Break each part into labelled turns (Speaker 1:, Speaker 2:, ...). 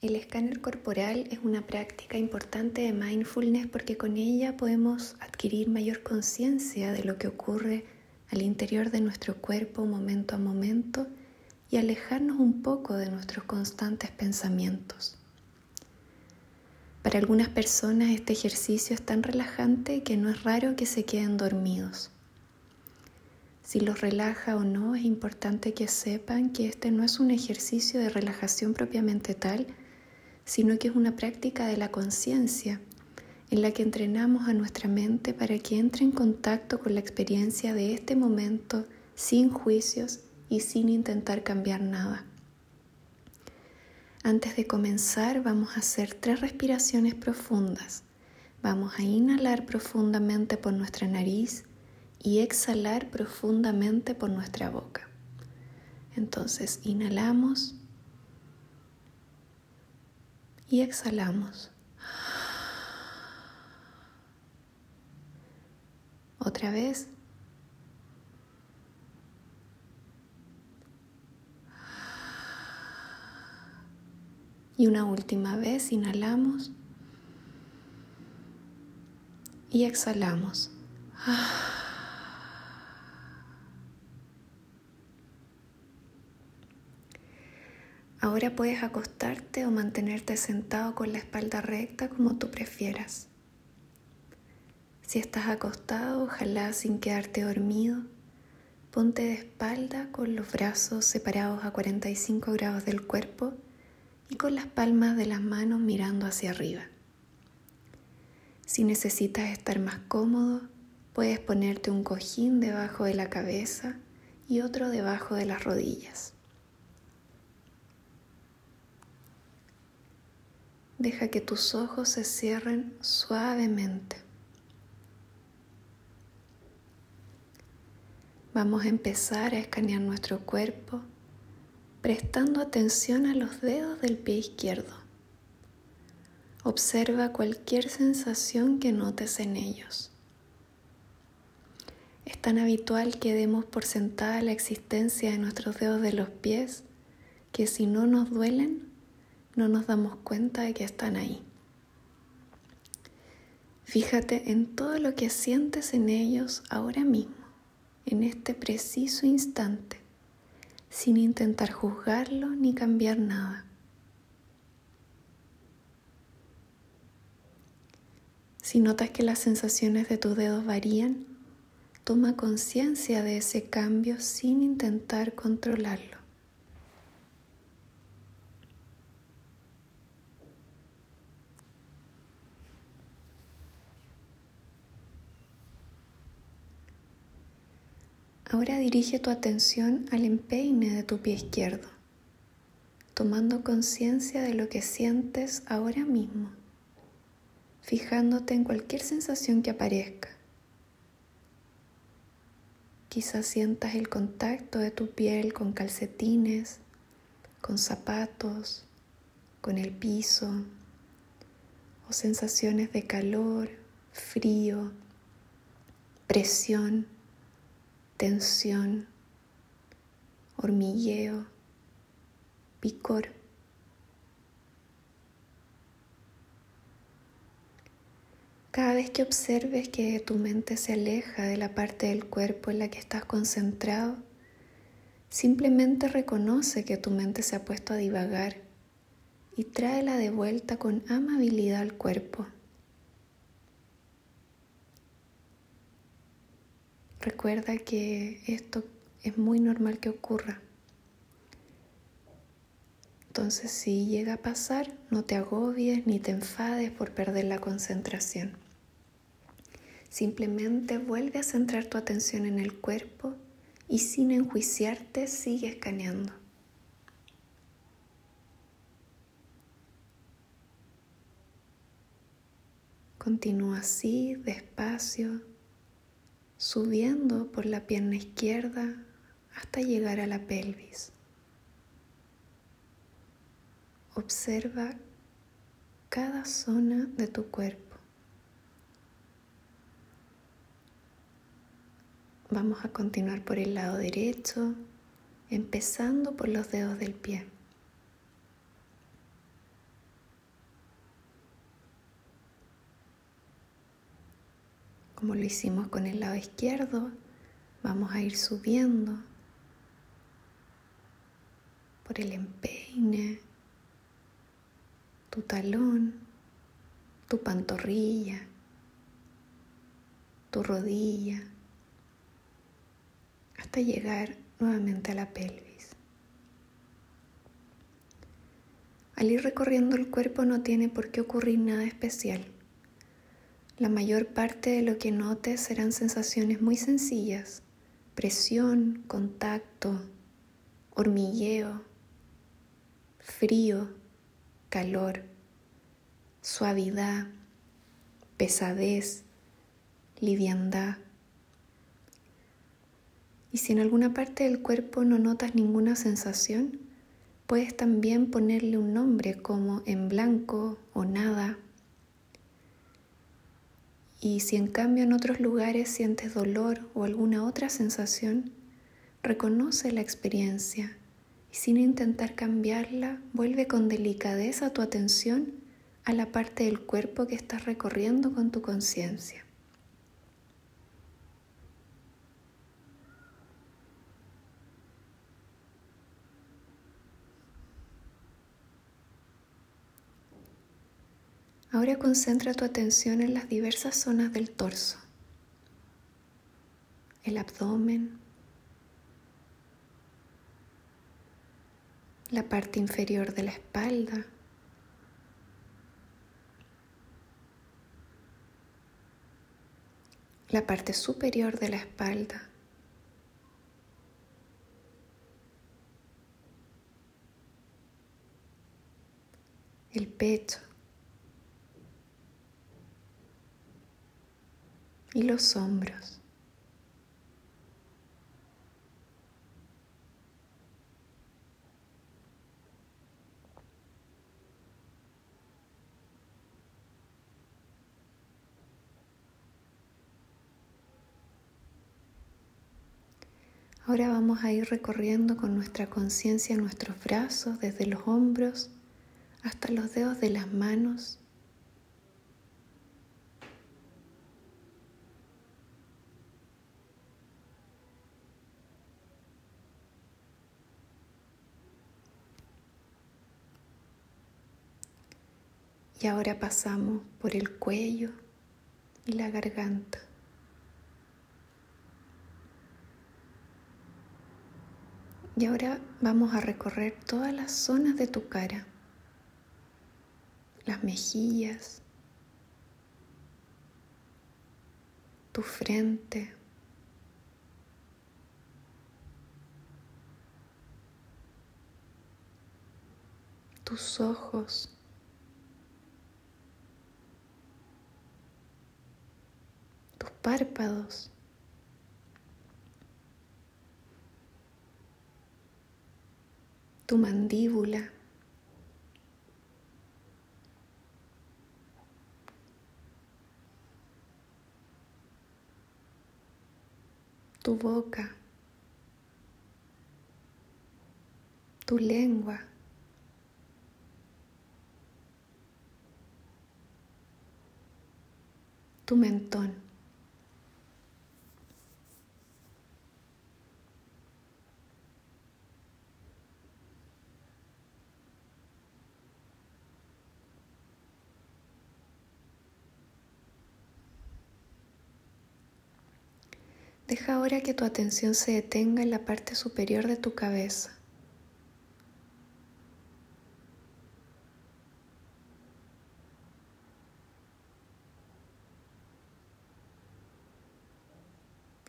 Speaker 1: El escáner corporal es una práctica importante de mindfulness porque con ella podemos adquirir mayor conciencia de lo que ocurre al interior de nuestro cuerpo momento a momento y alejarnos un poco de nuestros constantes pensamientos. Para algunas personas este ejercicio es tan relajante que no es raro que se queden dormidos. Si los relaja o no, es importante que sepan que este no es un ejercicio de relajación propiamente tal, sino que es una práctica de la conciencia en la que entrenamos a nuestra mente para que entre en contacto con la experiencia de este momento sin juicios y sin intentar cambiar nada. Antes de comenzar vamos a hacer tres respiraciones profundas. Vamos a inhalar profundamente por nuestra nariz y exhalar profundamente por nuestra boca. Entonces inhalamos y exhalamos. Otra vez. Y una última vez inhalamos y exhalamos. Ahora puedes acostarte o mantenerte sentado con la espalda recta como tú prefieras. Si estás acostado, ojalá sin quedarte dormido, ponte de espalda con los brazos separados a 45 grados del cuerpo y con las palmas de las manos mirando hacia arriba. Si necesitas estar más cómodo, puedes ponerte un cojín debajo de la cabeza y otro debajo de las rodillas. Deja que tus ojos se cierren suavemente. Vamos a empezar a escanear nuestro cuerpo prestando atención a los dedos del pie izquierdo. Observa cualquier sensación que notes en ellos. Es tan habitual que demos por sentada la existencia de nuestros dedos de los pies que si no nos duelen, no nos damos cuenta de que están ahí. Fíjate en todo lo que sientes en ellos ahora mismo, en este preciso instante, sin intentar juzgarlo ni cambiar nada. Si notas que las sensaciones de tus dedos varían, toma conciencia de ese cambio sin intentar controlarlo. Ahora dirige tu atención al empeine de tu pie izquierdo, tomando conciencia de lo que sientes ahora mismo, fijándote en cualquier sensación que aparezca. Quizás sientas el contacto de tu piel con calcetines, con zapatos, con el piso, o sensaciones de calor, frío, presión tensión, hormigueo, picor. Cada vez que observes que tu mente se aleja de la parte del cuerpo en la que estás concentrado, simplemente reconoce que tu mente se ha puesto a divagar y tráela de vuelta con amabilidad al cuerpo. Recuerda que esto es muy normal que ocurra. Entonces si llega a pasar, no te agobies ni te enfades por perder la concentración. Simplemente vuelve a centrar tu atención en el cuerpo y sin enjuiciarte sigue escaneando. Continúa así, despacio, subiendo por la pierna izquierda hasta llegar a la pelvis. Observa cada zona de tu cuerpo. Vamos a continuar por el lado derecho, empezando por los dedos del pie. Como lo hicimos con el lado izquierdo, vamos a ir subiendo por el empeine, tu talón, tu pantorrilla, tu rodilla, hasta llegar nuevamente a la pelvis. Al ir recorriendo el cuerpo no tiene por qué ocurrir nada especial. La mayor parte de lo que notes serán sensaciones muy sencillas, presión, contacto, hormigueo, frío, calor, suavidad, pesadez, liviandad. Y si en alguna parte del cuerpo no notas ninguna sensación, puedes también ponerle un nombre como en blanco o nada y si en cambio en otros lugares sientes dolor o alguna otra sensación, reconoce la experiencia y sin intentar cambiarla, vuelve con delicadeza tu atención a la parte del cuerpo que estás recorriendo con tu conciencia. Ahora concentra tu atención en las diversas zonas del torso, el abdomen, la parte inferior de la espalda, la parte superior de la espalda, el pecho, y los hombros. Ahora vamos a ir recorriendo con nuestra conciencia nuestros brazos desde los hombros hasta los dedos de las manos Y ahora pasamos por el cuello y la garganta. Y ahora vamos a recorrer todas las zonas de tu cara, las mejillas, tu frente, tus ojos. Párpados. tu mandíbula. Tu boca. Tu lengua. Tu mentón. Deja ahora que tu atención se detenga en la parte superior de tu cabeza.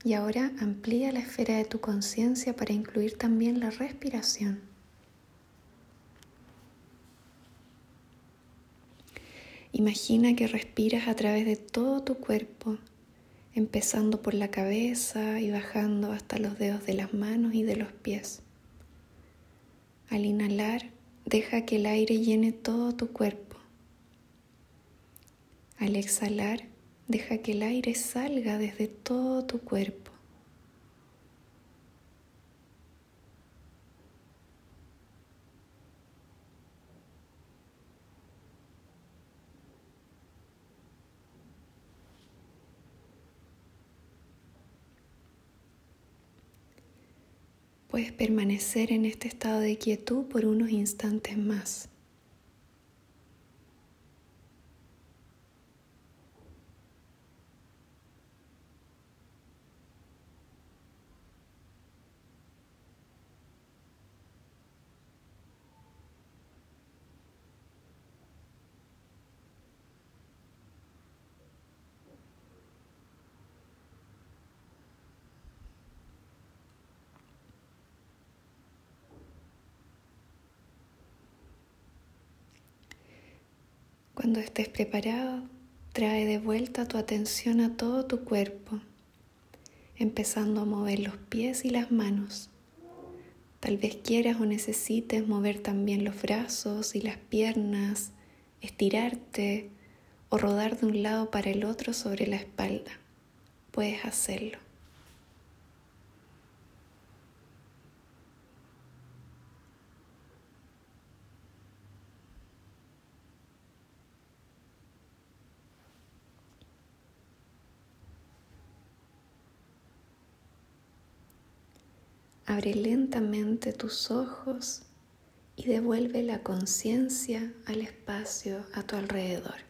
Speaker 1: Y ahora amplía la esfera de tu conciencia para incluir también la respiración. Imagina que respiras a través de todo tu cuerpo empezando por la cabeza y bajando hasta los dedos de las manos y de los pies. Al inhalar, deja que el aire llene todo tu cuerpo. Al exhalar, deja que el aire salga desde todo tu cuerpo. Puedes permanecer en este estado de quietud por unos instantes más. Cuando estés preparado, trae de vuelta tu atención a todo tu cuerpo, empezando a mover los pies y las manos. Tal vez quieras o necesites mover también los brazos y las piernas, estirarte o rodar de un lado para el otro sobre la espalda. Puedes hacerlo. Abre lentamente tus ojos y devuelve la conciencia al espacio a tu alrededor.